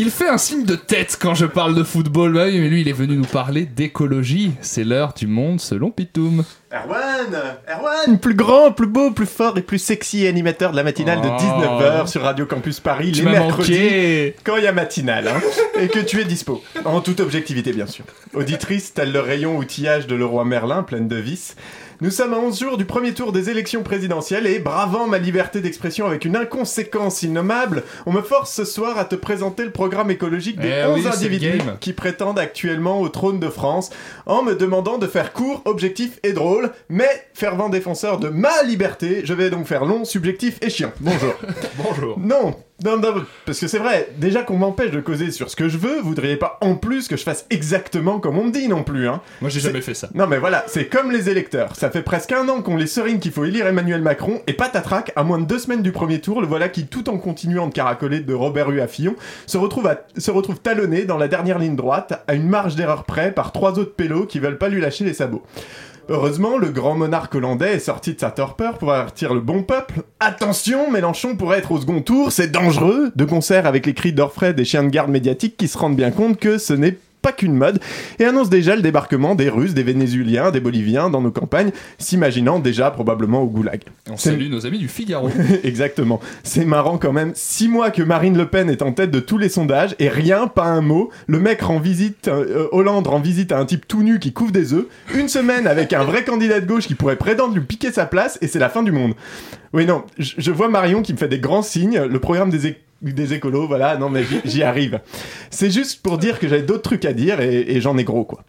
Il fait un signe de tête quand je parle de football, bah mais lui il est venu nous parler d'écologie. C'est l'heure du monde selon Pitoum. Erwan Erwan Plus grand, plus beau, plus fort et plus sexy animateur de la matinale de Oh. 19h sur Radio Campus Paris Tu les mercredis manqué. quand il y a matinale hein, et que tu es dispo. En toute objectivité bien sûr. Auditrice tel le rayon outillage de Leroy Merlin pleine de vices. Nous sommes à 11 jours du premier tour des élections présidentielles et, bravant ma liberté d'expression avec une inconséquence innommable, on me force ce soir à te présenter le programme écologique des Eh 11 oui, c'est le individus qui prétendent actuellement au trône de France en me demandant de faire court, objectif et drôle, mais fervent défenseur de ma liberté, je vais donc faire long, subjectif et chiant. Bonjour. Bonjour. Non, non, non, parce que c'est vrai, déjà qu'on m'empêche de causer sur ce que je veux, vous voudriez pas en plus que je fasse exactement comme on me dit non plus, hein. Moi j'ai jamais fait ça. Non mais voilà, c'est comme les électeurs. Ça fait presque un an qu'on les serine qu'il faut élire Emmanuel Macron, et patatrac, à moins de deux semaines du premier tour, le voilà qui, tout en continuant de caracoler de Robert Hue à Fillon, se retrouve, à- se retrouve talonné dans la dernière ligne droite, à une marge d'erreur près, par trois autres pélos qui veulent pas lui lâcher les sabots. Heureusement, le grand monarque hollandais est sorti de sa torpeur pour avertir le bon peuple. Attention, Mélenchon pourrait être au second tour, c'est dangereux, de concert avec les cris d'orfraie des chiens de garde médiatiques qui se rendent bien compte que ce n'est pas qu'une mode, et annonce déjà le débarquement des Russes, des Vénézuéliens, des Boliviens dans nos campagnes, s'imaginant déjà probablement au goulag. On salue nos amis du Figaro. Exactement. C'est marrant quand même. Six mois que Marine Le Pen est en tête de tous les sondages et rien, pas un mot. Le mec rend visite, euh, Hollande rend visite à un type tout nu qui couvre des œufs. Une semaine avec un vrai candidat de gauche qui pourrait prétendre lui piquer sa place et c'est la fin du monde. Oui, non, je vois Marion qui me fait des grands signes. Le programme des, des écolos, voilà, non mais j'y- arrive. C'est juste pour dire que j'avais d'autres trucs à dire et, et j'en ai gros quoi.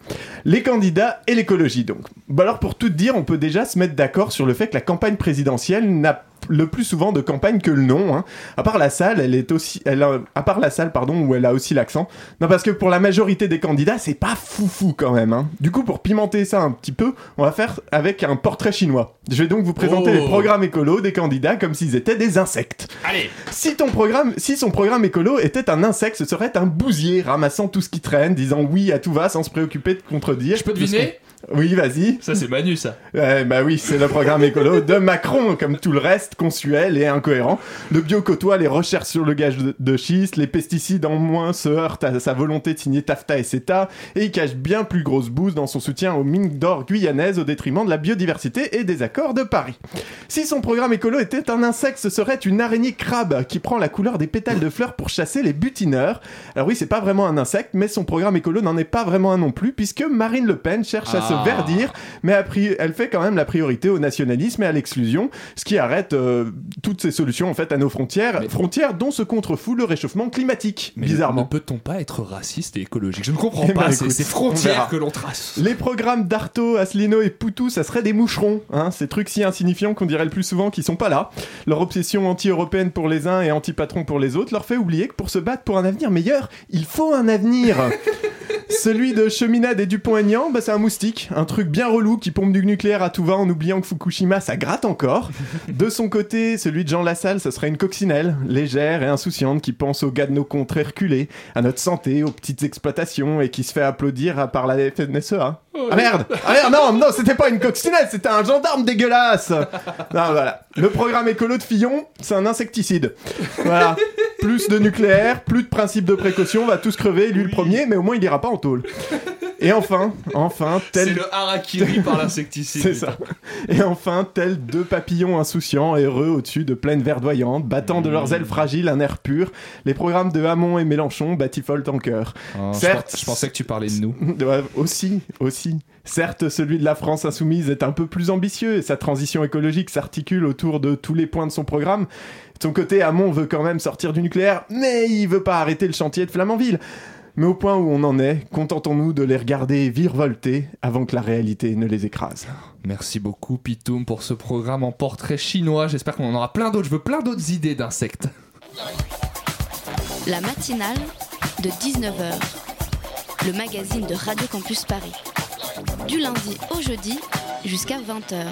Les candidats et l'écologie donc. Bah alors pour tout dire, on peut déjà se mettre d'accord sur le fait que la campagne présidentielle n'a le plus souvent de campagne que le nom. Hein. À part la salle, elle est aussi, elle a- à part la salle pardon où elle a aussi l'accent. Non parce que pour la majorité des candidats, c'est pas foufou quand même. Hein. Du coup pour pimenter ça un petit peu, on va faire avec un portrait chinois. Je vais donc vous présenter Oh. les programmes écolos des candidats comme s'ils étaient des insectes. Allez Si ton programme, si son programme écolo était un insecte, ce serait un bousier ramassant tout ce qui traîne, disant oui à tout va sans se préoccuper de contredire. Je peux deviner Oui, vas-y. Ça c'est Manu ça. Bah oui, c'est le programme écolo de Macron, comme tout le reste, consuel et incohérent. Le bio côtoie les recherches sur le gaz de, schiste, les pesticides en moins se heurtent à sa volonté de signer TAFTA et CETA, et il cache bien plus grosse bouse dans son soutien aux mines d'or guyanaises au détriment de la biodiversité et des accords de Paris. Si son programme écolo était un insecte, ce serait une araignée crabe qui prend la couleur des pétales de fleurs pour chasser les butineurs. Alors oui, c'est pas vraiment un insecte, mais son programme écolo n'en est pas vraiment un non plus, puisque Marine Le Pen cherche à Ah. verdir, mais elle fait quand même la priorité au nationalisme et à l'exclusion, ce qui arrête euh, toutes ces solutions en fait à nos frontières, Mais- frontières dont se contrefout le réchauffement climatique, Mais bizarrement. Ne peut-on pas être raciste et écologique? Je ne comprends Eh ben, pas ces, écoute, ces on frontières que l'on trace. Les programmes d'Artaud, Asselineau et Poutou, ça serait des moucherons, hein, ces trucs si insignifiants qu'on dirait le plus souvent qu'ils sont pas là. Leur obsession anti-européenne pour les uns et anti-patron pour les autres leur fait oublier que pour se battre pour un avenir meilleur, il faut un avenir. Celui de Cheminade et Dupont-Aignan, bah, c'est un moustique, un truc bien relou qui pompe du nucléaire à tout va en oubliant que Fukushima ça gratte encore. De son côté, celui de Jean Lassalle, ce serait une coccinelle, légère et insouciante qui pense aux gars de nos contrées reculées, à notre santé, aux petites exploitations et qui se fait applaudir par la FNSEA. Ah merde Ah merde, non, non, c'était pas une coccinelle, c'était un gendarme dégueulasse Non, voilà. Le programme écolo de Fillon, c'est un insecticide. Voilà. Plus de nucléaire, plus de principe de précaution, on va tous crever, lui le premier, mais au moins il ira pas en tôle. Et enfin, enfin, C'est tel... le harakiri par l'insecticide. C'est ça. Et enfin, tels deux papillons insouciants, heureux au-dessus de plaines verdoyantes, battant de leurs ailes fragiles un air pur, les programmes de Hamon et Mélenchon batifolent en cœur. Oh, Certes. je pensais que tu parlais de nous. Ouais, aussi, aussi. Certes, celui de la France insoumise est un peu plus ambitieux et sa transition écologique s'articule autour de tous les points de son programme. De son côté, Hamon veut quand même sortir du nucléaire, mais il veut pas arrêter le chantier de Flamanville. Mais au point où on en est, contentons-nous de les regarder virevolter avant que la réalité ne les écrase. Merci beaucoup Pitoum pour ce programme en portrait chinois. J'espère qu'on en aura plein d'autres. Je veux plein d'autres idées d'insectes. La matinale de 19h, le magazine de Radio Campus Paris. Du lundi au jeudi jusqu'à 20h.